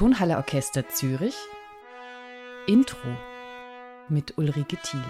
Tonhalle Orchester Zürich Intro mit Ulrike Thiele.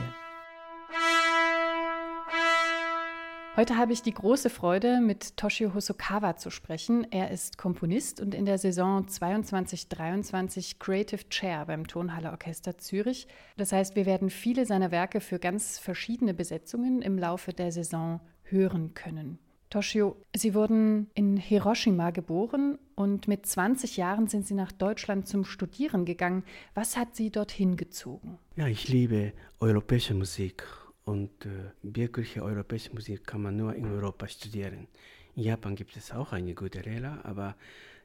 Heute habe ich die große Freude, mit Toshio Hosokawa zu sprechen. Er ist Komponist und in der Saison 22-23 Creative Chair beim Tonhalle Orchester Zürich. Das heißt, wir werden viele seiner Werke für ganz verschiedene Besetzungen im Laufe der Saison hören können. Toshio, Sie wurden in Hiroshima geboren und mit 20 Jahren sind Sie nach Deutschland zum Studieren gegangen. Was hat Sie dorthin gezogen? Ja, ich liebe europäische Musik und äh, wirkliche europäische Musik kann man nur in Europa studieren. In Japan gibt es auch eine gute Lehrer, aber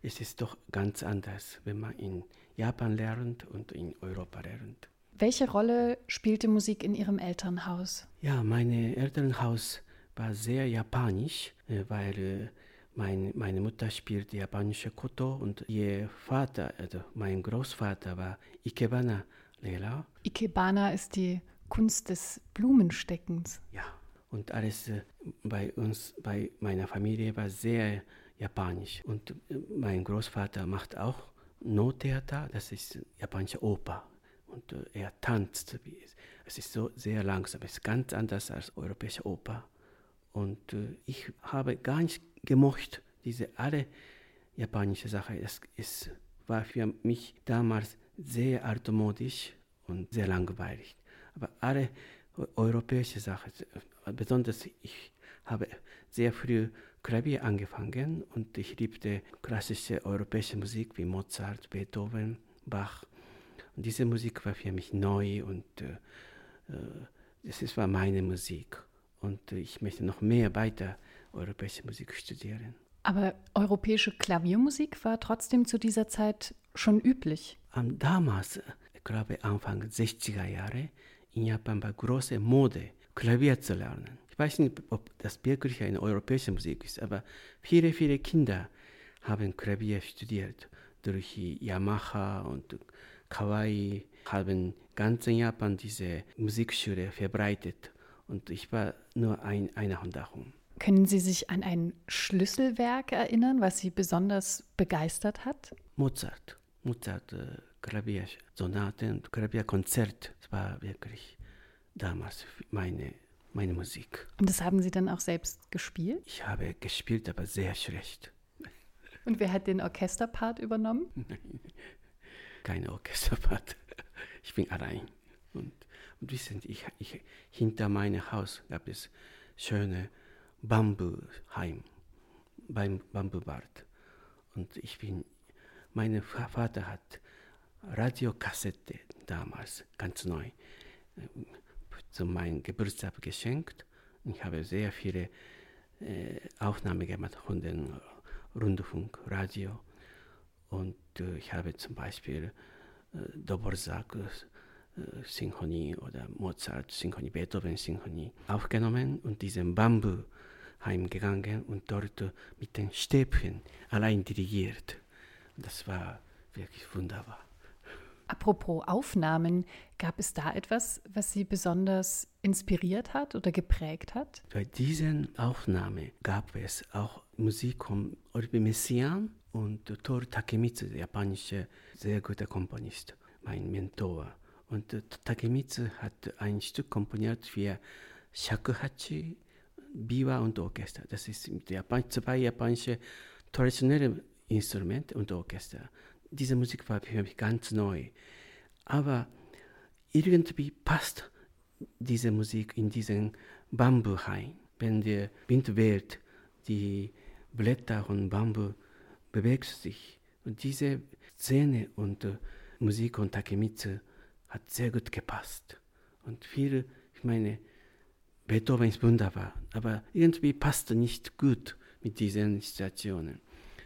es ist doch ganz anders, wenn man in Japan lernt und in Europa lernt. Welche Rolle spielte Musik in Ihrem Elternhaus? Ja, mein Elternhaus war sehr japanisch, äh, weil äh, mein, meine Mutter spielte japanische Koto und ihr Vater, also mein Großvater, war Ikebana-Lehrer. Ikebana ist die Kunst des Blumensteckens. Ja, und alles äh, bei uns, bei meiner Familie war sehr japanisch. Und mein Großvater macht auch No-Theater, das ist japanische Oper. Und er tanzt. Es ist so sehr langsam, es ist ganz anders als europäische Oper. Und äh, ich habe gar nicht gemocht, diese alle japanische Sache. Es, es war für mich damals sehr altmodisch und sehr langweilig. Aber alle europäische Sachen, besonders ich habe sehr früh Klavier angefangen und ich liebte klassische europäische Musik wie Mozart, Beethoven, Bach. Und diese Musik war für mich neu und äh, äh, war meine Musik und ich möchte noch mehr weiter europäische Musik studieren. Aber europäische Klaviermusik war trotzdem zu dieser Zeit schon üblich. Damals, ich glaube Anfang 60er Jahre, in Japan war große Mode, Klavier zu lernen. Ich weiß nicht, ob das wirklich eine europäische Musik ist, aber viele, viele Kinder haben Klavier studiert. Durch Yamaha und Kawaii haben ganz in Japan diese Musikschule verbreitet. Und ich war nur ein, einer von darum. Können Sie sich an ein Schlüsselwerk erinnern, was Sie besonders begeistert hat? Mozart. Mozart, äh, Klaviersonaten und Klavierkonzert. Das war wirklich damals meine, meine Musik. Und das haben Sie dann auch selbst gespielt? Ich habe gespielt, aber sehr schlecht. Und wer hat den Orchesterpart übernommen? Nein, kein Orchesterpart. Ich bin allein. Und und wissen Sie, ich, ich, hinter meinem Haus gab es schöne Bambuheim beim Bambuwald. Und ich bin, mein Vater hat Radiokassette damals, ganz neu, zu meinem Geburtstag geschenkt. Ich habe sehr viele äh, Aufnahmen gemacht von dem Rundfunk, Radio. Und äh, ich habe zum Beispiel äh, Doborzak, Sinfonie oder Mozart Sinfonie, Beethoven Sinfonie aufgenommen und diesen Bambu heimgegangen und dort mit den Stäbchen allein dirigiert. Das war wirklich wunderbar. Apropos Aufnahmen, gab es da etwas, was Sie besonders inspiriert hat oder geprägt hat? Bei diesen Aufnahmen gab es auch Musik von Orbi Messiaen und Toru Takemitsu, der japanische sehr guter Komponist, mein Mentor. Und äh, Takemitsu hat ein Stück komponiert für Shakuhachi, Biwa und Orchester. Das ist Japan, zwei japanische traditionelle Instrumente und Orchester. Diese Musik war für mich ganz neu. Aber irgendwie passt diese Musik in diesen Bambu rein. Wenn der Wind weht, die Blätter von Bambu bewegt sich. Und diese Szene und äh, Musik von Takemitsu hat sehr gut gepasst. Und viele, ich meine, Beethoven ist wunderbar, aber irgendwie passte nicht gut mit diesen Situationen.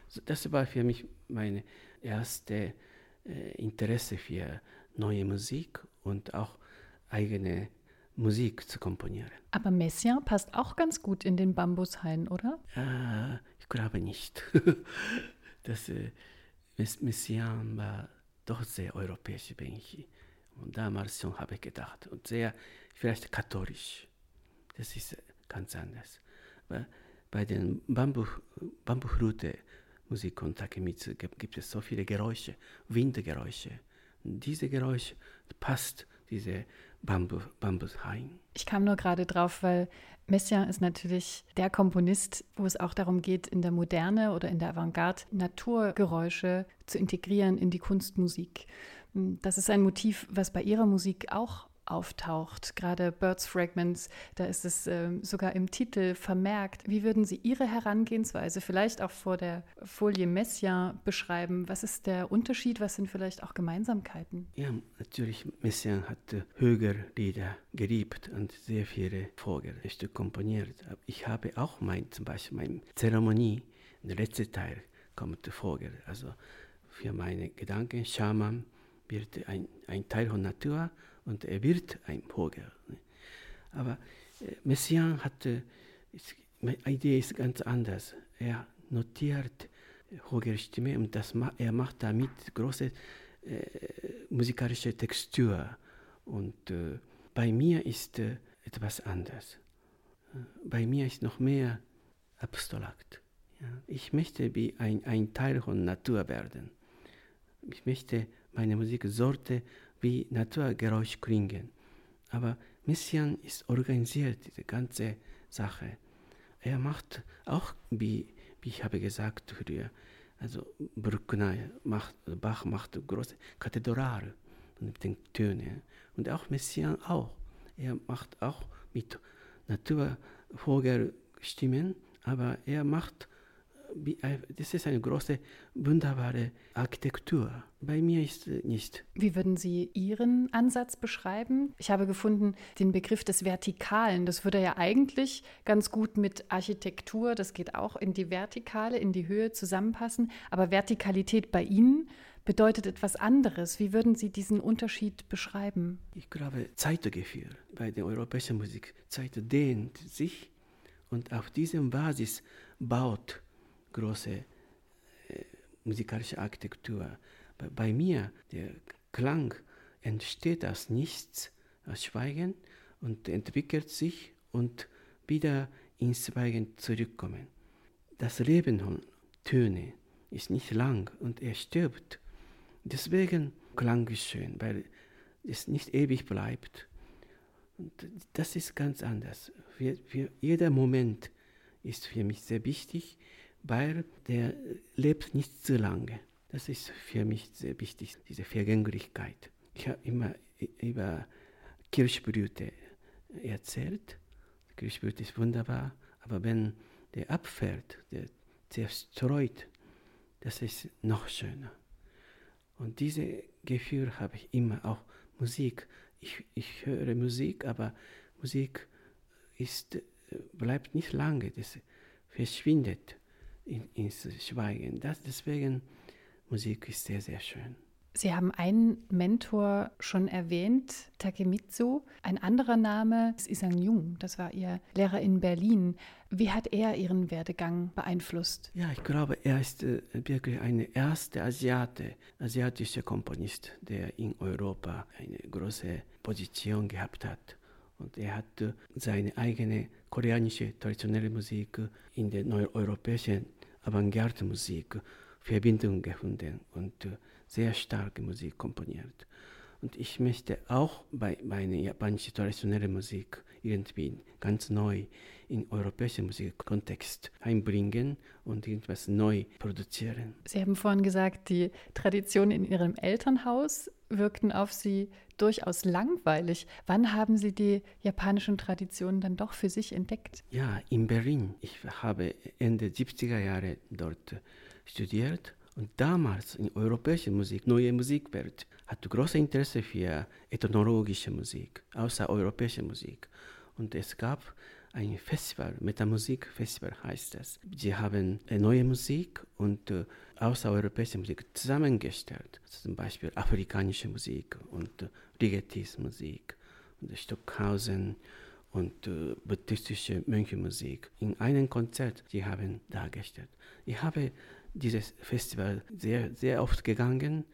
So, das war für mich meine erste äh, Interesse für neue Musik und auch eigene Musik zu komponieren. Aber Messiaen passt auch ganz gut in den Bambushain, oder? Äh, ich glaube nicht. das äh, Messiaen war doch sehr europäisch, bin ich und damals schon habe ich gedacht, und sehr vielleicht katholisch. Das ist ganz anders. Bei, bei den Bambu, Bambuflute, Musik von Takemitsu gibt es so viele Geräusche, Windgeräusche. Diese Geräusche passt diese Bambus, Bambushain. Ich kam nur gerade drauf, weil Messiaen ist natürlich der Komponist, wo es auch darum geht, in der Moderne oder in der Avantgarde Naturgeräusche zu integrieren in die Kunstmusik. Das ist ein Motiv, was bei ihrer Musik auch auftaucht. Gerade Birds Fragments, da ist es äh, sogar im Titel vermerkt. Wie würden Sie Ihre Herangehensweise vielleicht auch vor der Folie Messiaen beschreiben? Was ist der Unterschied? Was sind vielleicht auch Gemeinsamkeiten? Ja, natürlich, Messiaen hat äh, Högerlieder geliebt und sehr viele Vogelstücke komponiert. Ich habe auch mein, zum Beispiel meine Zeremonie, der letzte Teil kommt Vogel. Also für meine Gedanken, Schaman wird ein, ein Teil von Natur und er wird ein Vogel. Aber äh, Messiaen hatte, meine Idee ist ganz anders. Er notiert Vogelstimme und das, er macht damit große äh, musikalische Textur. Und äh, bei mir ist äh, etwas anders. Bei mir ist noch mehr abstrakt. Ja. Ich möchte wie ein, ein Teil von Natur werden. Ich möchte, meine Musik sollte wie Naturgeräusch klingen. Aber Messian ist organisiert, diese ganze Sache. Er macht auch, wie, wie ich habe gesagt früher, also Bruckner macht, Bach macht große Kathedrale mit den Tönen. Und auch Messian auch. Er macht auch mit Naturvogelstimmen, aber er macht das ist eine große, wunderbare Architektur. Bei mir ist es nicht. Wie würden Sie Ihren Ansatz beschreiben? Ich habe gefunden, den Begriff des Vertikalen, das würde ja eigentlich ganz gut mit Architektur, das geht auch in die Vertikale, in die Höhe zusammenpassen. Aber Vertikalität bei Ihnen bedeutet etwas anderes. Wie würden Sie diesen Unterschied beschreiben? Ich glaube, Zeitgefühl bei der europäischen Musik. Zeit dehnt sich und auf diesem Basis baut große äh, musikalische Architektur. Bei, bei, mir, der Klang entsteht aus nichts, aus Schweigen und entwickelt sich und wieder ins Schweigen zurückkommen. Das Leben von Töne ist nicht lang und er stirbt. Deswegen Klang ist schön, weil es nicht ewig bleibt. Und das ist ganz anders. Für, für jeder Moment ist für mich sehr wichtig, weil der lebt nicht zu lange. Das ist für mich sehr wichtig, diese Vergänglichkeit. Ich habe immer über Kirschblüte erzählt. Kirschblüte ist wunderbar, aber wenn der abfällt, der zerstreut, das ist noch schöner. Und dieses Gefühl habe ich immer auch Musik. Ich, ich höre Musik, aber Musik ist, bleibt nicht lange, das verschwindet in, ins Schweigen. Das, deswegen, Musik ist sehr, sehr schön. Sie haben einen Mentor schon erwähnt, Takemitsu. Ein anderer Name ist Isang Jung, das war Ihr Lehrer in Berlin. Wie hat er Ihren Werdegang beeinflusst? Ja, ich glaube, er ist äh, wirklich ein erster Asiate, asiatischer Komponist, der in Europa eine große Position gehabt hat. Und er hat äh, seine eigene koreanische traditionelle Musik in der neueuropäischen Avantgarde-Musik Verbindung gefunden und sehr starke Musik komponiert. Und ich möchte auch bei meiner japanischen traditionellen Musik irgendwie ganz neu in europäischen Musikkontext einbringen und irgendwas neu produzieren. Sie haben vorhin gesagt, die Traditionen in Ihrem Elternhaus wirkten auf Sie durchaus langweilig. Wann haben Sie die japanischen Traditionen dann doch für sich entdeckt? Ja, in Berlin. Ich habe Ende 70er Jahre dort studiert und damals in europäischer Musik, neue Musikwelt, hatte großes Interesse für ethnologische Musik, außereuropäische Musik. Und es gab ein Festival, Metamusik-Festival heißt das. Sie haben neue Musik und äh, außereuropäische Musik zusammengestellt. Zum Beispiel afrikanische Musik und äh, Rigetis-Musik und Stockhausen und äh, buddhistische Mönchemusik in einem Konzert, die haben dargestellt. Ich habe dieses Festival sehr, sehr oft gegangen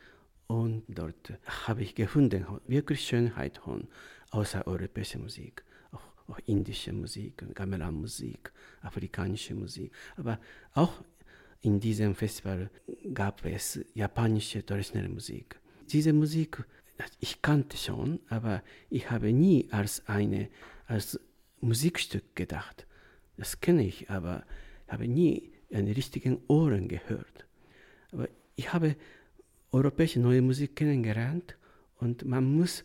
und dort habe ich gefunden, wirklich Schönheit von außereuropäischer Musik, auch, auch indische Musik, Gamelan-Musik, afrikanische Musik, aber auch in diesem Festival gab es japanische traditionelle Musik. Diese Musik, ich kannte schon, aber ich habe nie als eine als Musikstück gedacht. Das kenne ich, aber habe nie einen richtigen Ohren gehört. Aber ich habe europäische neue Musik kennengelernt und man muss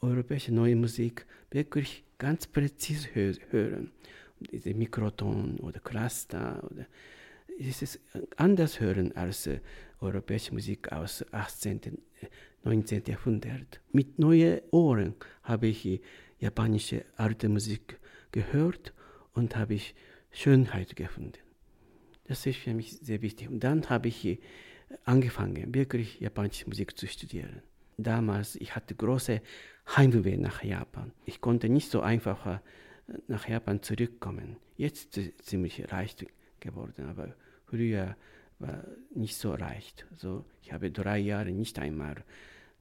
europäische neue Musik wirklich ganz präzise hören. Diese Mikroton oder Cluster oder es ist anders hören als äh, europäische Musik aus 18. 19. Jahrhundert. Mit neuen Ohren habe ich japanische alte Musik gehört und habe ich Schönheit gefunden. Das ist für mich sehr wichtig. Und dann habe ich angefangen, wirklich japanische Musik zu studieren. Damals, ich hatte große Heimweh nach Japan. Ich konnte nicht so einfach äh, nach Japan zurückkommen. Jetzt ist es ziemlich reich geworden, aber früher war nicht so leicht. So, ich habe drei Jahre nicht einmal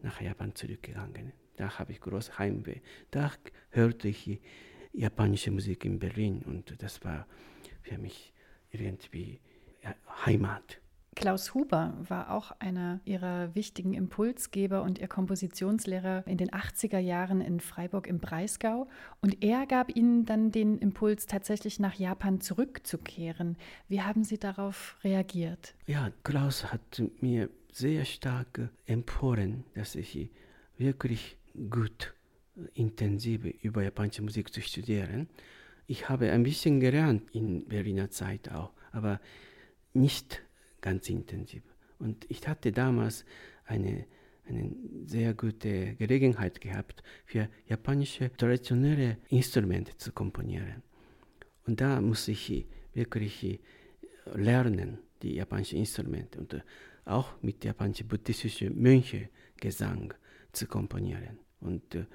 nach Japan zurückgegangen. Da habe ich große Heimweh. Da hörte ich japanische Musik in Berlin und das war für mich irgendwie Heimat. Klaus Huber war auch einer ihrer wichtigen Impulsgeber und ihr Kompositionslehrer in den 80er Jahren in Freiburg im Breisgau. Und er gab ihnen dann den Impuls, tatsächlich nach Japan zurückzukehren. Wie haben Sie darauf reagiert? Ja, Klaus hat mir sehr stark empfohlen, dass ich wirklich gut, intensiv über japanische Musik zu studieren. Ich habe ein bisschen gelernt in Berliner Zeit auch, aber nicht ganz intensiv. Und ich hatte damals eine, eine sehr gute Gelegenheit gehabt, für japanische traditionelle Instrumente zu komponieren. Und da muss ich wirklich lernen, die japanischen Instrumente und auch mit japanischen buddhistischen Mönchen Gesang zu komponieren. Und äh,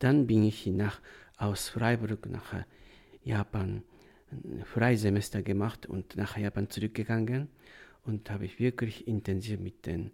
dann bin ich nach, aus Freiburg nach Japan ein Freisemester gemacht und nach Japan zurückgegangen und habe ich wirklich intensiv mit den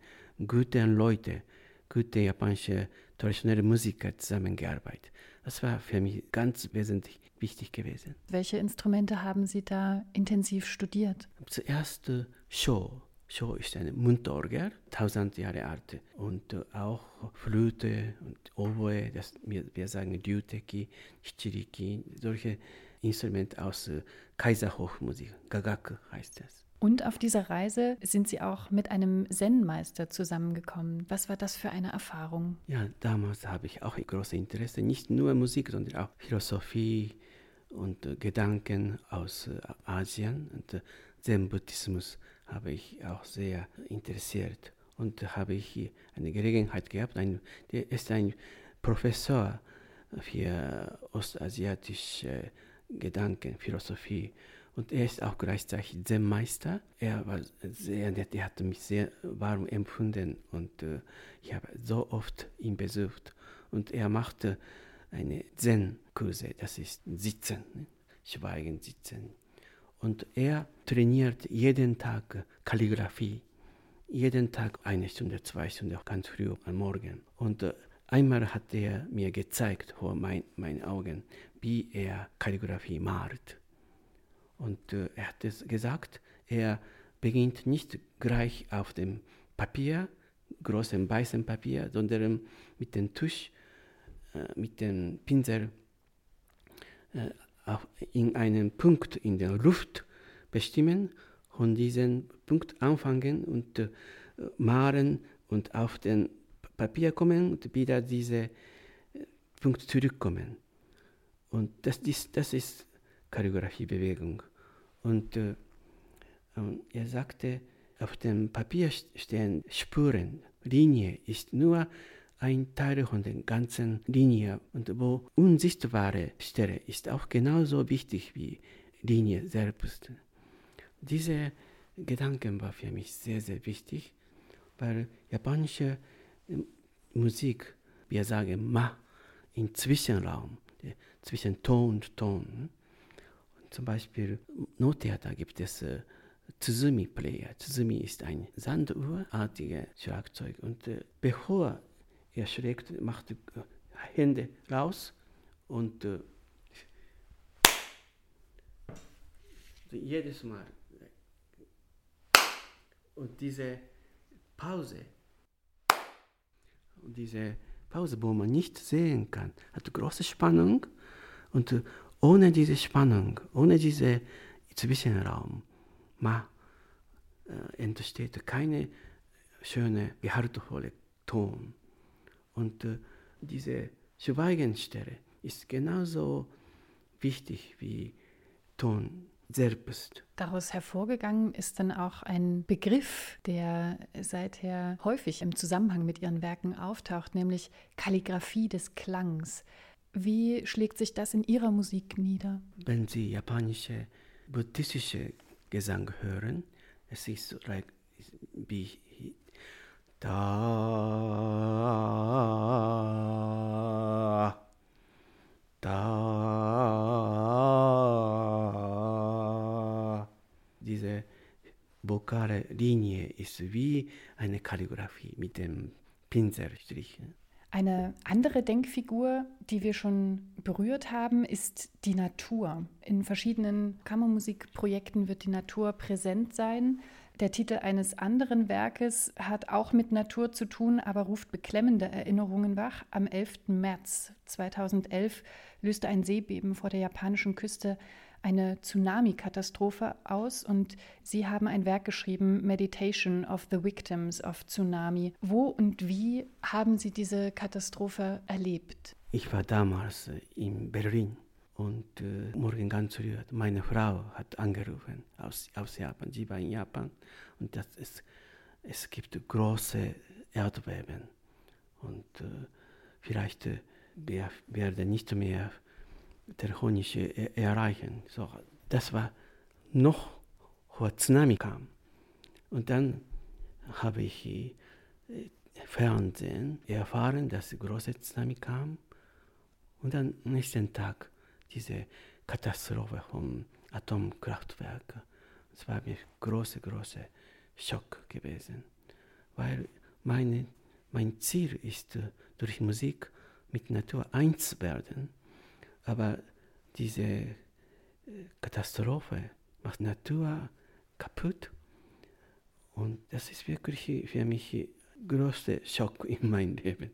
guten Leuten, guten japanischen traditionellen Musiker zusammengearbeitet. Das war für mich ganz wesentlich wichtig gewesen. Welche Instrumente haben Sie da intensiv studiert? Zuerst äh, Show. Show ist eine Mundorgel, tausend Jahre alt. Und äh, auch Flöte und Oboe, das, wir, wir sagen Ryuteki, Shichiriki, solche Instrumente aus äh, Kaiserhofmusik. Gagaku heißt das. Und auf dieser Reise sind Sie auch mit einem Zen-Meister zusammengekommen. Was war das für eine Erfahrung? Ja, damals habe ich auch großes Interesse, nicht nur Musik, sondern auch Philosophie und äh, Gedanken aus äh, Asien. Und äh, Zen-Buddhismus habe ich auch sehr interessiert. Und habe ich eine Gelegenheit gehabt, ein, der ist ein Professor für ostasiatische Gedanken, Philosophie und er ist auch gleichzeitig Zen-Meister. Er war sehr nett, er hat mich sehr warm empfunden und äh, ich habe so oft ihn besucht. Und er machte eine Zen-Kurse, das ist Sitzen, ne? Schweigen, Sitzen. Und er trainiert jeden Tag Kalligraphie. Jeden Tag eine Stunde, zwei Stunden, ganz früh am Morgen. Und äh, einmal hat er mir gezeigt vor mein, meinen Augen, wie er Kalligraphie malt. Und äh, er hat es gesagt, er beginnt nicht gleich auf dem Papier, großem weißen Papier, sondern mit dem Tusch, äh, mit dem Pinsel äh, in einen Punkt in der Luft bestimmen, von diesem Punkt anfangen und äh, malen und auf den Papier kommen und wieder diese äh, Punkt zurückkommen. Und das ist, das ist Choreografiebewegung. Und äh, er sagte, auf dem Papier stehen Spuren. Linie ist nur ein Teil von der ganzen Linie. Und wo unsichtbare Stelle ist auch genauso wichtig wie Linie selbst. Diese Gedanken war für mich sehr, sehr wichtig, weil japanische Musik, wir sagen Ma, im Zwischenraum, zwischen Ton und Ton, zum Beispiel Nottheater gibt es äh, Tsuzumi-Player. Tsuzumi ist ein sanduhrartiges Schlagzeug. Und äh, bevor er schlägt, macht äh, Hände raus und äh, jedes Mal. Und diese Pause, und diese Pause, wo man nicht sehen kann, hat große Spannung. Und äh, ohne diese Spannung, ohne diesen Zwischenraum, ma, äh, entsteht keine schöne, gehaltvolle Ton. Und äh, diese Schweigenstelle ist genauso wichtig wie Ton selbst. Daraus hervorgegangen ist dann auch ein Begriff, der seither häufig im Zusammenhang mit ihren Werken auftaucht, nämlich Kalligraphie des Klangs. Wie schlägt sich das in Ihrer Musik nieder? Wenn Sie japanische, buddhistische Gesang hören, es ist so wie da, da. Diese vokale Linie ist wie eine Kalligraphie mit dem Pinselstrich. Eine andere Denkfigur, die wir schon berührt haben, ist die Natur. In verschiedenen Kammermusikprojekten wird die Natur präsent sein. Der Titel eines anderen Werkes hat auch mit Natur zu tun, aber ruft beklemmende Erinnerungen wach. Am 11. März 2011 löste ein Seebeben vor der japanischen Küste eine Tsunami-Katastrophe aus und Sie haben ein Werk geschrieben, Meditation of the Victims of Tsunami. Wo und wie haben Sie diese Katastrophe erlebt? Ich war damals in Berlin und äh, morgen ganz früh, meine Frau hat angerufen aus, aus Japan. Sie war in Japan und das ist, es gibt große Erdbeben. Und äh, vielleicht äh, wir werden nicht mehr telefonische er erreichen. So, das war noch vor Tsunami kam. Und dann habe ich äh, Fernsehen erfahren, dass große Tsunami kam. Und dann nächsten Tag diese Katastrophe vom Atomkraftwerk. Es war mir großer, großer Schock gewesen, weil meine, mein Ziel ist, äh, durch Musik mit Natur eins werden, aber diese äh, Katastrophe macht Natur kaputt und das ist wirklich für mich größter Schock in meinem Leben.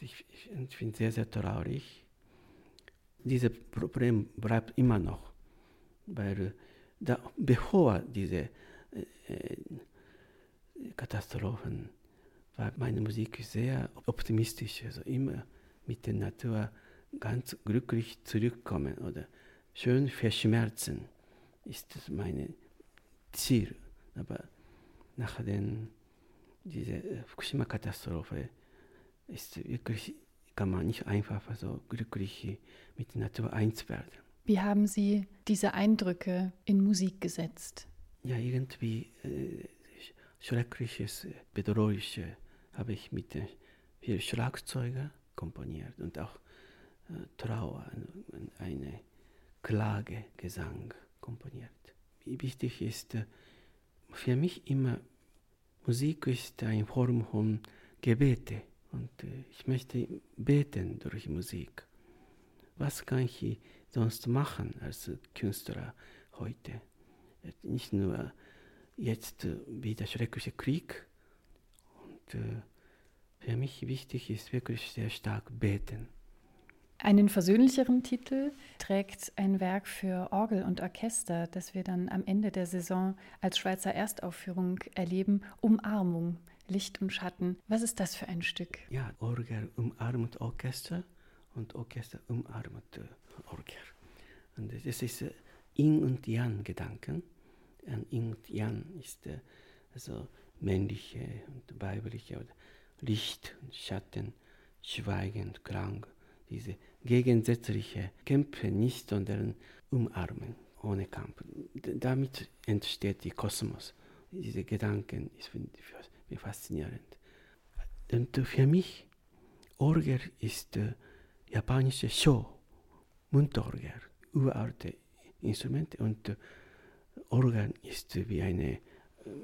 Ich, ich, ich bin sehr, sehr traurig dieses Problem bleibt immer noch, weil da, bevor diese äh, Katastrophen war meine Musik sehr optimistisch, also immer mit der Natur ganz glücklich zurückkommen oder schön verschmerzen, ist das mein Ziel. Aber nach den, dieser Fukushima-Katastrophe ist wirklich kann man nicht einfach so glücklich mit der Natur eins werden. Wie haben Sie diese Eindrücke in Musik gesetzt? Ja, irgendwie äh, Schreckliches, Bedrohliches habe ich mit äh, viel Schlagzeuger komponiert und auch äh, Trauer eine Klagegesang komponiert. Wichtig ist äh, für mich immer, Musik ist eine Form von Gebete. Und äh, ich möchte beten durch Musik. Was kann ich sonst machen als Künstler heute? Nicht nur jetzt äh, wie der schreckliche Krieg. Und äh, für mich wichtig ist wirklich sehr stark beten. Einen versöhnlicheren Titel trägt ein Werk für Orgel und Orchester, das wir dann am Ende der Saison als Schweizer Erstaufführung erleben, Umarmung. Licht und Schatten. Was ist das für ein Stück? Ja, Orgel umarmt Orchester und Orchester umarmt äh, Orgel. Und das ist äh, Yin und Yang Gedanken. Und Yin und Yang ist äh, also männliche und weibliche Licht und Schatten, Schweigen und Klang. Diese gegensätzliche Kämpfe nicht, sondern umarmen ohne Kampf. Damit entsteht die Kosmos. Diese Gedanken, ich finde, wie faszinierend. Und für mich, Orgel ist äh, japanische Show, Mundorgel, uralte Instrumente und äh, Orgel ist wie eine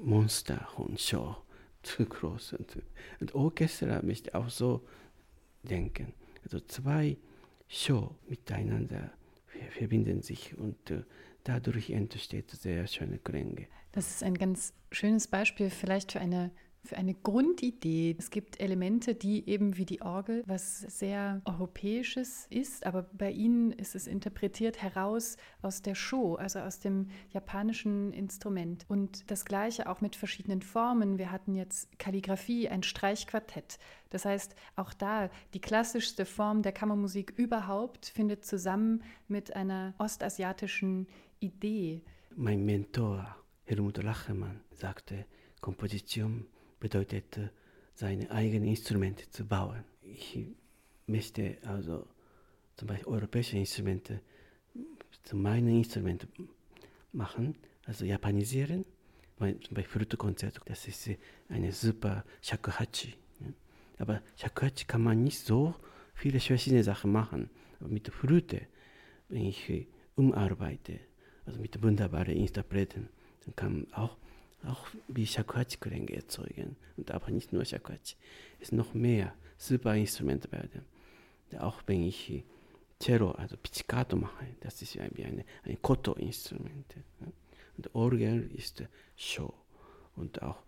Monster von Show, zu groß. Und, und Orchester möchte auch so denken. Also zwei Show miteinander verbinden sich und äh, dadurch entsteht sehr schöne Klänge. Das ist ein ganz schönes Beispiel vielleicht für eine für eine Grundidee. Es gibt Elemente, die eben wie die Orgel was sehr Europäisches ist, aber bei Ihnen ist es interpretiert heraus aus der Show, also aus dem japanischen Instrument. Und das gleiche auch mit verschiedenen Formen. Wir hatten jetzt Kalligraphie, ein Streichquartett. Das heißt, auch da die klassischste Form der Kammermusik überhaupt findet zusammen mit einer ostasiatischen Idee. Mein Mentor Helmut Lachemann sagte, Komposition bedeutet, seine eigenen Instrumente zu bauen. Ich möchte also zum Beispiel europäische Instrumente zu meinen Instrumenten machen, also japanisieren. Zum Beispiel Flötekonzert, das ist eine super Shakuhachi. Aber Shakuhachi kann man nicht so viele verschiedene Sachen machen. Aber mit Flöte, wenn ich umarbeite, also mit wunderbaren Interpreten, dann kann man auch auch wie Shakuhachi-Klänge erzeugen. Und aber nicht nur Shakuhachi. Es sind noch mehr super Instrumente werden. Auch wenn ich Cello, also Pizzicato mache, das ist wie eine, ein Koto-Instrument. Und Orgel ist Show. Und auch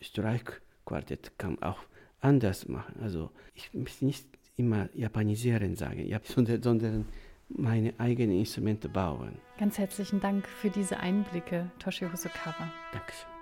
Streichquartett kann auch anders machen. Also ich muss nicht immer japanisieren sagen, sondern meine eigenen Instrumente bauen. Ganz herzlichen Dank für diese Einblicke, Toshi Hosokawa. Dankeschön.